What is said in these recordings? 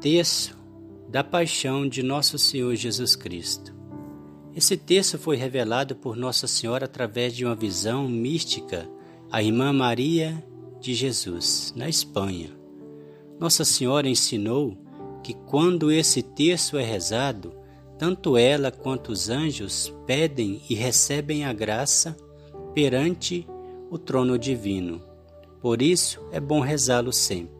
Terço da Paixão de Nosso Senhor Jesus Cristo. Esse texto foi revelado por Nossa Senhora através de uma visão mística à Irmã Maria de Jesus, na Espanha. Nossa Senhora ensinou que quando esse texto é rezado, tanto ela quanto os anjos pedem e recebem a graça perante o trono divino. Por isso é bom rezá-lo sempre.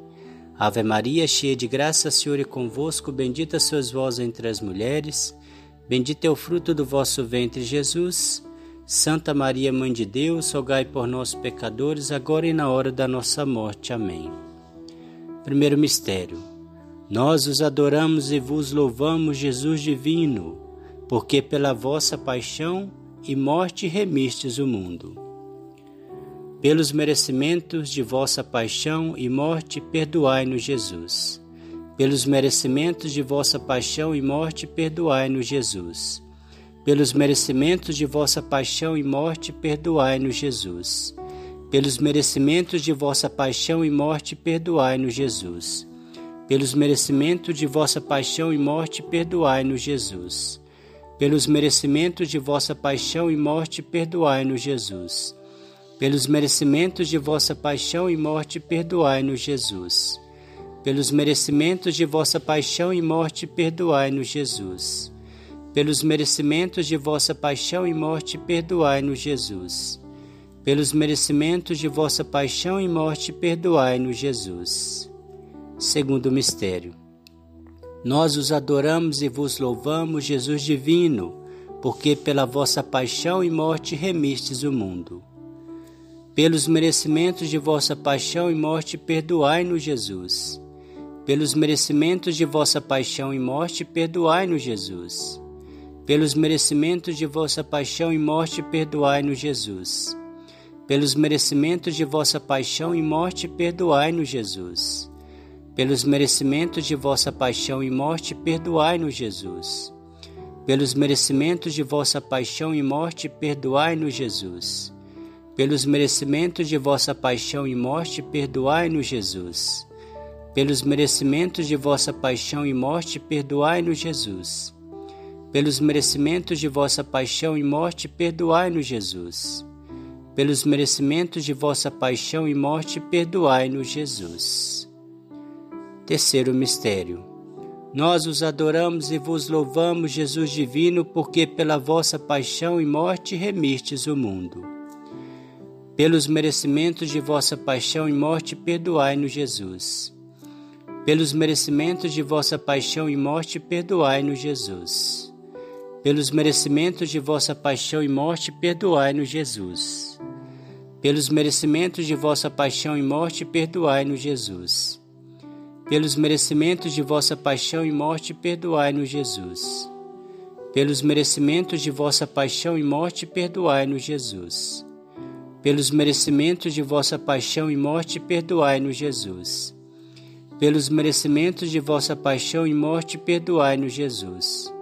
Ave Maria, cheia de graça, o Senhor é convosco, bendita sois vós entre as mulheres, bendito é o fruto do vosso ventre, Jesus. Santa Maria, Mãe de Deus, rogai por nós pecadores, agora e na hora da nossa morte. Amém. Primeiro mistério. Nós os adoramos e vos louvamos, Jesus divino, porque pela vossa paixão e morte remistes o mundo. Pelos merecimentos de vossa paixão e morte, perdoai-nos, Jesus. Pelos merecimentos de vossa paixão e morte, perdoai-nos, Jesus. Pelos merecimentos de vossa paixão e morte, perdoai-nos, Jesus. Pelos merecimentos de vossa paixão e morte, perdoai-nos, Jesus. Pelos merecimentos de vossa paixão e morte, perdoai-nos, Jesus. Pelos merecimentos de vossa paixão e morte, perdoai-nos, Jesus pelos merecimentos de vossa paixão e morte, perdoai-nos, Jesus. Pelos merecimentos de vossa paixão e morte, perdoai-nos, Jesus. Pelos merecimentos de vossa paixão e morte, perdoai-nos, Jesus. Pelos merecimentos de vossa paixão e morte, perdoai-nos, Jesus. Segundo mistério. Nós os adoramos e vos louvamos, Jesus divino, porque pela vossa paixão e morte remistes o mundo. Pelos merecimentos de vossa paixão e morte, perdoai-nos, Jesus. Pelos merecimentos de vossa paixão e morte, perdoai-nos, Jesus. Pelos merecimentos de vossa paixão e morte, perdoai-nos, Jesus. Pelos merecimentos de vossa paixão e morte, perdoai-nos, Jesus. Pelos merecimentos de vossa paixão e morte, perdoai-nos, Jesus. Pelos merecimentos de vossa paixão e morte, perdoai-nos, Jesus pelos merecimentos de vossa paixão e morte, perdoai-nos, Jesus. Pelos merecimentos de vossa paixão e morte, perdoai-nos, Jesus. Pelos merecimentos de vossa paixão e morte, perdoai-nos, Jesus. Pelos merecimentos de vossa paixão e morte, perdoai-nos, Jesus. Terceiro mistério. Nós os adoramos e vos louvamos, Jesus divino, porque pela vossa paixão e morte remistes o mundo. Pelos merecimentos de vossa paixão e morte, perdoai-nos, Jesus. Pelos merecimentos de vossa paixão e morte, perdoai-nos, Jesus. Pelos merecimentos de vossa paixão e morte, perdoai-nos, Jesus. Pelos merecimentos de vossa paixão e morte, perdoai-nos, Jesus. Pelos merecimentos de vossa paixão e morte, perdoai-nos, Jesus. Pelos merecimentos de vossa paixão e morte, perdoai-nos, Jesus pelos merecimentos de vossa paixão e morte, perdoai-nos, Jesus. Pelos merecimentos de vossa paixão e morte, perdoai-nos, Jesus.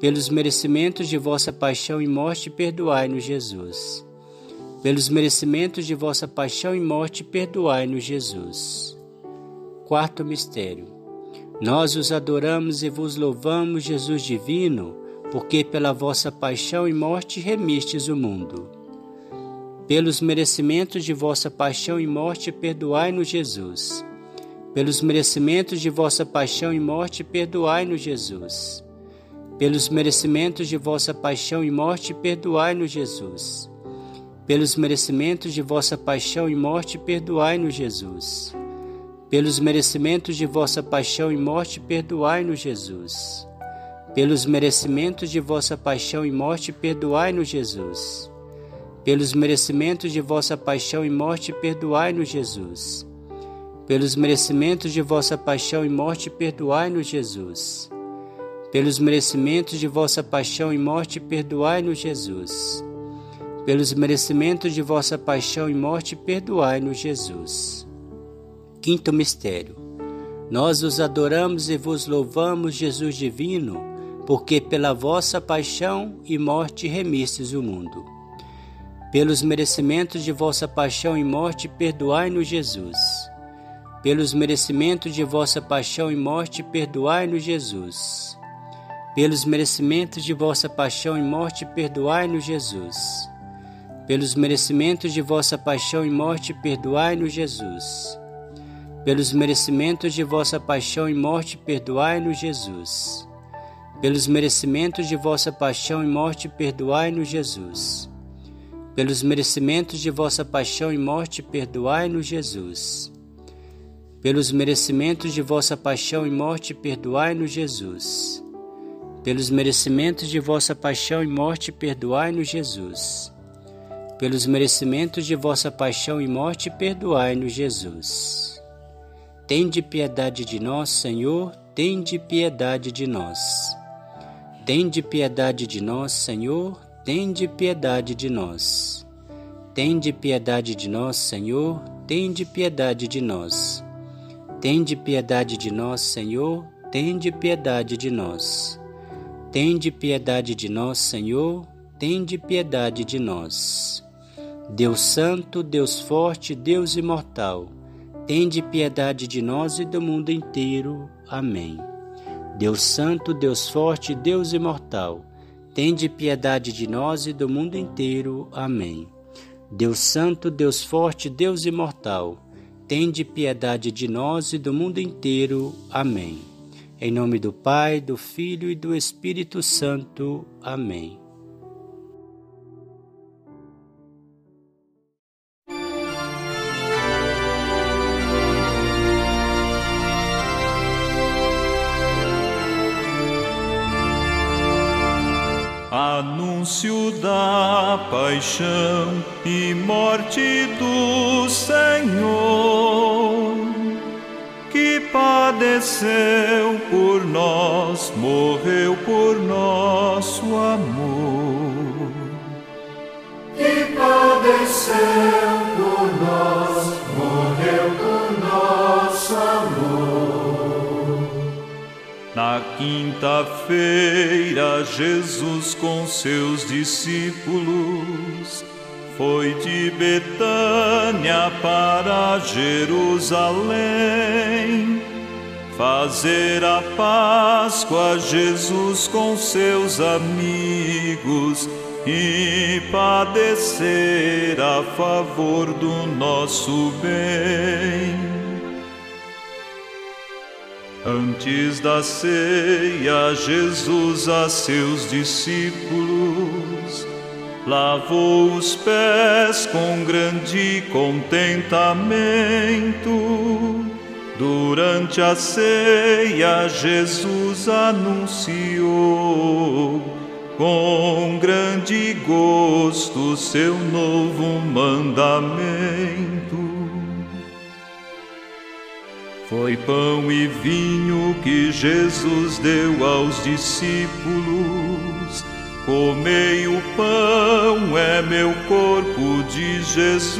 Pelos merecimentos de vossa paixão e morte, perdoai-nos, Jesus. Pelos merecimentos de vossa paixão e morte, perdoai-nos, Jesus. Quarto mistério. Nós os adoramos e vos louvamos, Jesus divino, porque pela vossa paixão e morte remistes o mundo. Pelos merecimentos de vossa paixão e morte, perdoai-nos, Jesus. Pelos merecimentos de vossa paixão e morte, perdoai-nos, Jesus. Pelos merecimentos de vossa paixão e morte, perdoai-nos, Jesus. Pelos merecimentos de vossa paixão e morte, perdoai-nos, Jesus. Pelos merecimentos de vossa paixão e morte, perdoai-nos, Jesus. Pelos merecimentos de vossa paixão e morte, perdoai-nos, Jesus pelos merecimentos de vossa paixão e morte, perdoai-nos, Jesus. Pelos merecimentos de vossa paixão e morte, perdoai-nos, Jesus. Pelos merecimentos de vossa paixão e morte, perdoai-nos, Jesus. Pelos merecimentos de vossa paixão e morte, perdoai-nos, Jesus. Quinto mistério. Nós os adoramos e vos louvamos, Jesus divino, porque pela vossa paixão e morte remistes o mundo. Pelos merecimentos de vossa paixão e morte, perdoai-nos, Jesus. Pelos merecimentos de vossa paixão e morte, perdoai-nos, Jesus. Pelos merecimentos de vossa paixão e morte, perdoai-nos, Jesus. Pelos merecimentos de vossa paixão e morte, perdoai-nos, Jesus. Pelos merecimentos de vossa paixão e morte, perdoai-nos, Jesus. Pelos merecimentos de vossa paixão e morte, perdoai-nos, Jesus. Pelos merecimentos de vossa paixão e morte, perdoai-nos, Jesus. Pelos merecimentos de vossa paixão e morte, perdoai-nos, Jesus. Pelos merecimentos de vossa paixão e morte, perdoai-nos, Jesus. Pelos merecimentos de vossa paixão e morte, perdoai-nos, Jesus. Tende piedade de nós, Senhor, tende piedade de nós. Tende piedade de nós, Senhor, tende piedade de nós. Tende piedade de nós, Senhor, tende piedade de nós. Tende piedade de nós, Senhor, tende piedade de nós. Tende piedade de nós, Senhor, tende piedade de nós. Deus Santo, Deus Forte, Deus Imortal, tende piedade de nós e do mundo inteiro. Amém. Deus Santo, Deus Forte, Deus Imortal, Tende piedade de nós e do mundo inteiro. Amém. Deus Santo, Deus Forte, Deus Imortal, tende piedade de nós e do mundo inteiro. Amém. Em nome do Pai, do Filho e do Espírito Santo. Amém. Paixão e morte do Senhor, que padeceu por nós, morreu por nosso amor. Que padeceu Na quinta-feira, Jesus com seus discípulos foi de Betânia para Jerusalém. Fazer a Páscoa, Jesus com seus amigos e padecer a favor do nosso bem. Antes da ceia, Jesus a seus discípulos lavou os pés com grande contentamento. Durante a ceia, Jesus anunciou com grande gosto seu novo mandamento. Foi pão e vinho que Jesus deu aos discípulos. Comei o pão, é meu corpo de Jesus.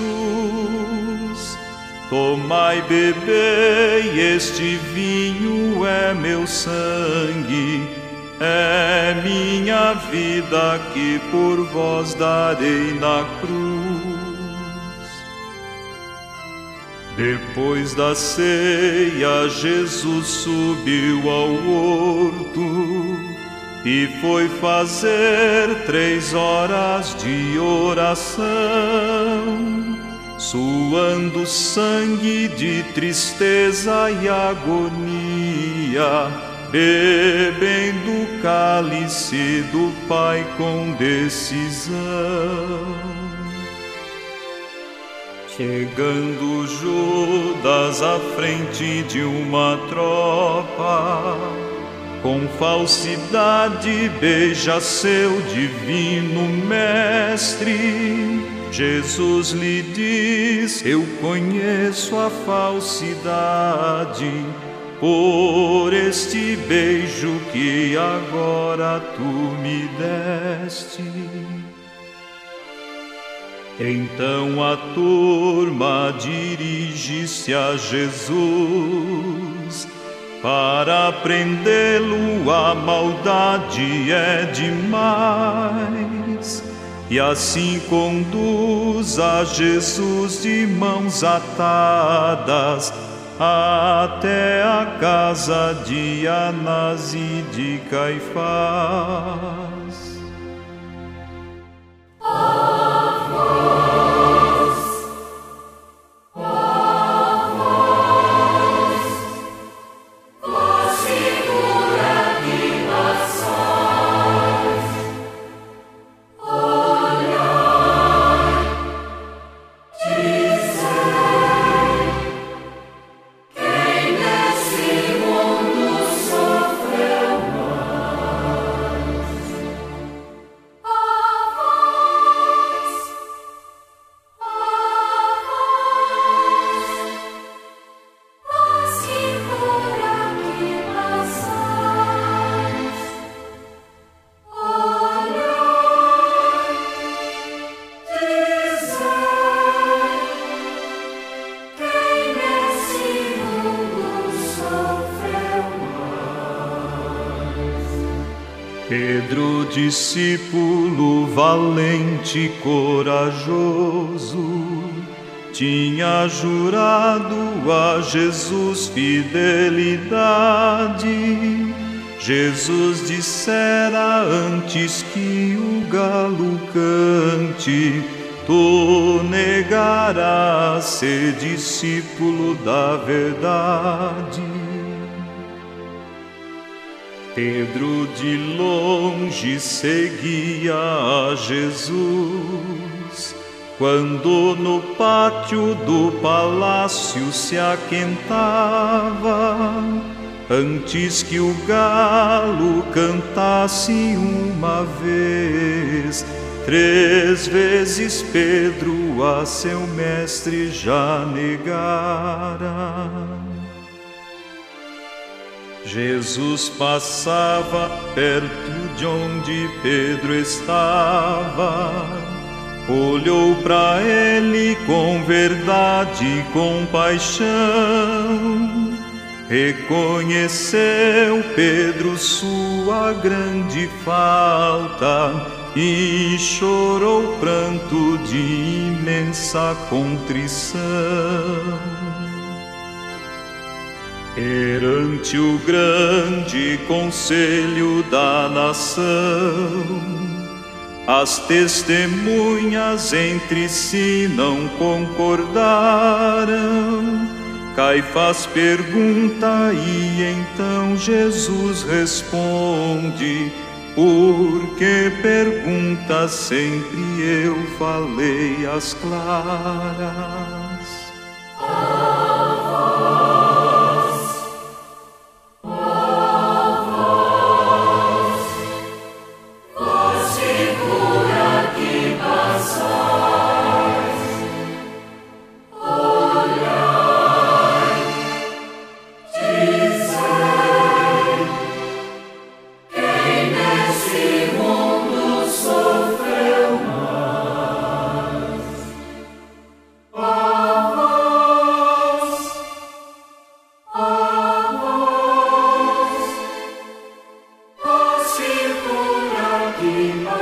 Tomai, bebei, este vinho é meu sangue, é minha vida que por vós darei na cruz. Depois da ceia, Jesus subiu ao horto e foi fazer três horas de oração, suando sangue de tristeza e agonia, bebendo o cálice do Pai com decisão. Chegando Judas à frente de uma tropa, com falsidade beija seu divino mestre. Jesus lhe diz: Eu conheço a falsidade, por este beijo que agora tu me deste. Então a turma dirige-se a Jesus. Para prendê-lo a maldade é demais. E assim conduz a Jesus de mãos atadas até a casa de Anás e de Caifás. Discípulo valente e corajoso, tinha jurado a Jesus fidelidade. Jesus dissera antes que o galo cante, tu negarás ser discípulo da verdade. Pedro de longe seguia a Jesus, quando no pátio do palácio se aquentava, antes que o galo cantasse uma vez, três vezes Pedro a seu mestre já negara. Jesus passava perto de onde Pedro estava, olhou para ele com verdade e compaixão, reconheceu Pedro sua grande falta e chorou pranto de imensa contrição. Perante o grande conselho da nação, as testemunhas entre si não concordaram. Caifás pergunta e então Jesus responde: Por que pergunta sempre eu falei as claras? in